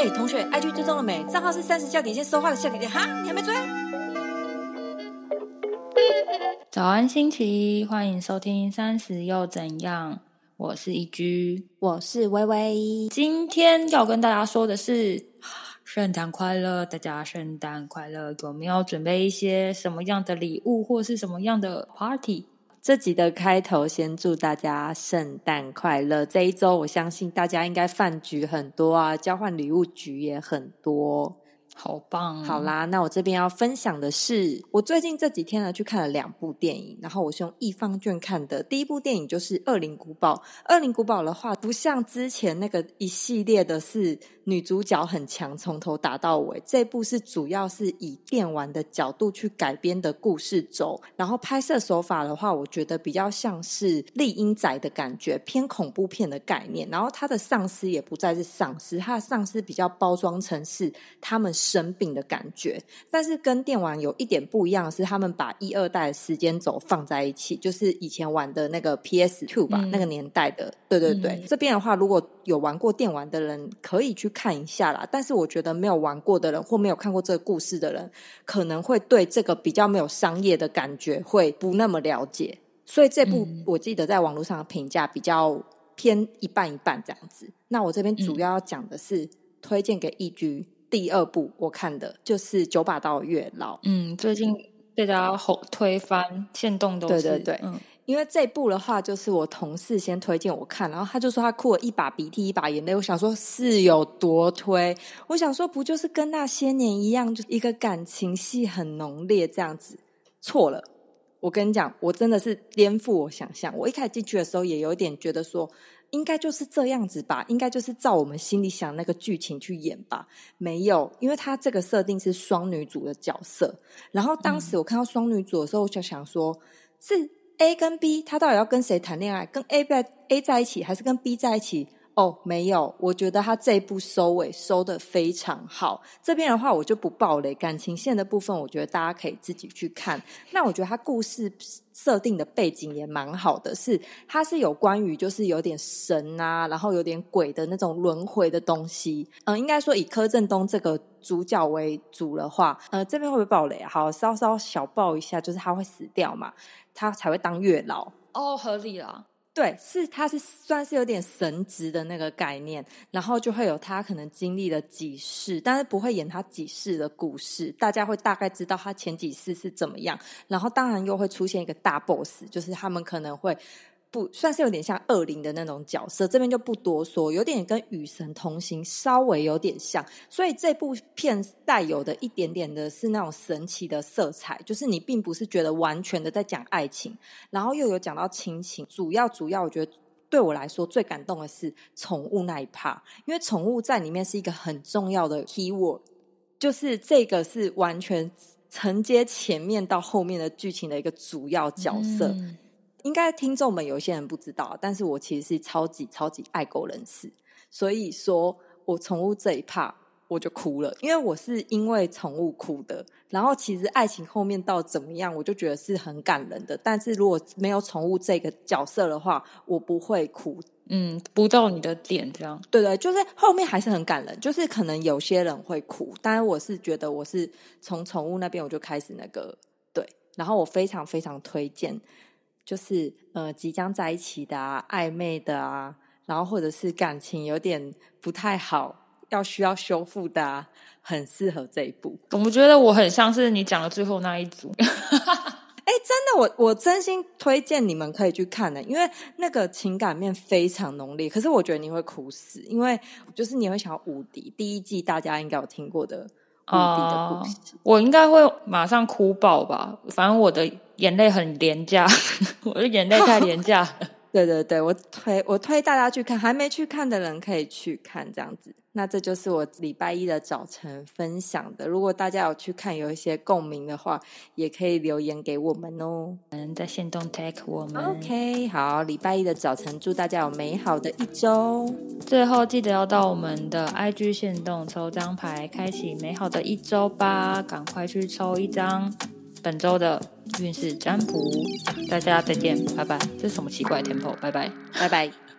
哎，同学，IG 追踪了没？账号是三十笑点线说话的笑点点哈，你还没追？早安，星期一，欢迎收听三十又怎样？我是一居，我是微微。今天要跟大家说的是圣诞快乐，大家圣诞快乐！有没有准备一些什么样的礼物，或是什么样的 party？这集的开头，先祝大家圣诞快乐！这一周，我相信大家应该饭局很多啊，交换礼物局也很多。好棒！好啦，那我这边要分享的是，我最近这几天呢去看了两部电影，然后我是用易方卷看的。第一部电影就是《恶灵古堡》，《恶灵古堡》的话，不像之前那个一系列的是女主角很强，从头打到尾。这部是主要是以电玩的角度去改编的故事轴，然后拍摄手法的话，我觉得比较像是丽英仔的感觉，偏恐怖片的概念。然后他的丧尸也不再是丧尸，他的丧尸比较包装成是他们。生病的感觉，但是跟电玩有一点不一样的是，他们把一二代的时间轴放在一起，就是以前玩的那个 PS Two 吧，那个年代的。对对对，这边的话，如果有玩过电玩的人可以去看一下啦。但是我觉得没有玩过的人或没有看过这个故事的人，可能会对这个比较没有商业的感觉会不那么了解。所以这部我记得在网络上的评价比较偏一半一半这样子。那我这边主要要讲的是推荐给易居。第二部我看的就是《九把刀月老》。嗯，最近被大家吼推翻，现动都是对对对。嗯，因为这部的话，就是我同事先推荐我看，然后他就说他哭了一把鼻涕一把眼泪。我想说是有多推？我想说不就是跟那些年一样，就一个感情戏很浓烈这样子？错了，我跟你讲，我真的是颠覆我想象。我一开始进去的时候，也有点觉得说。应该就是这样子吧，应该就是照我们心里想那个剧情去演吧。没有，因为他这个设定是双女主的角色。然后当时我看到双女主的时候，我就想说，是 A 跟 B，他到底要跟谁谈恋爱？跟 A 在 A 在一起，还是跟 B 在一起？哦，没有，我觉得他这一部收尾收的非常好。这边的话，我就不爆雷，感情线的部分，我觉得大家可以自己去看。那我觉得他故事设定的背景也蛮好的，是它是有关于就是有点神啊，然后有点鬼的那种轮回的东西。嗯，应该说以柯震东这个主角为主的话，呃，这边会不会爆雷？好，稍稍小爆一下，就是他会死掉嘛，他才会当月老。哦，合理了。对，是他是算是有点神职的那个概念，然后就会有他可能经历了几世，但是不会演他几世的故事，大家会大概知道他前几世是怎么样，然后当然又会出现一个大 boss，就是他们可能会。不算是有点像恶灵的那种角色，这边就不多说，有点跟与神同行稍微有点像，所以这部片带有的一点点的是那种神奇的色彩，就是你并不是觉得完全的在讲爱情，然后又有讲到亲情，主要主要我觉得对我来说最感动的是宠物那一 part，因为宠物在里面是一个很重要的 key word，就是这个是完全承接前面到后面的剧情的一个主要角色。应该听众们有些人不知道，但是我其实是超级超级爱狗人士，所以说我宠物这一 part 我就哭了，因为我是因为宠物哭的。然后其实爱情后面到怎么样，我就觉得是很感人的。但是如果没有宠物这个角色的话，我不会哭。嗯，不到你的点这样。对对，就是后面还是很感人，就是可能有些人会哭，但是我是觉得我是从宠物那边我就开始那个对，然后我非常非常推荐。就是呃，即将在一起的啊，暧昧的啊，然后或者是感情有点不太好，要需要修复的，啊，很适合这一部。我们觉得我很像是你讲的最后那一组。哎，真的，我我真心推荐你们可以去看的，因为那个情感面非常浓烈。可是我觉得你会哭死，因为就是你会想要无敌。第一季大家应该有听过的。无敌的故事，我应该会马上哭爆吧。反正我的眼泪很廉价，我的眼泪太廉价。对对对，我推我推大家去看，还没去看的人可以去看这样子。那这就是我礼拜一的早晨分享的。如果大家有去看，有一些共鸣的话，也可以留言给我们哦。嗯，在线动 take 我们。OK，好，礼拜一的早晨，祝大家有美好的一周。最后记得要到我们的 IG 线动抽张牌，开启美好的一周吧！赶快去抽一张本周的运势占卜。大家再见，拜拜。这是什么奇怪的 temple？拜拜，拜拜。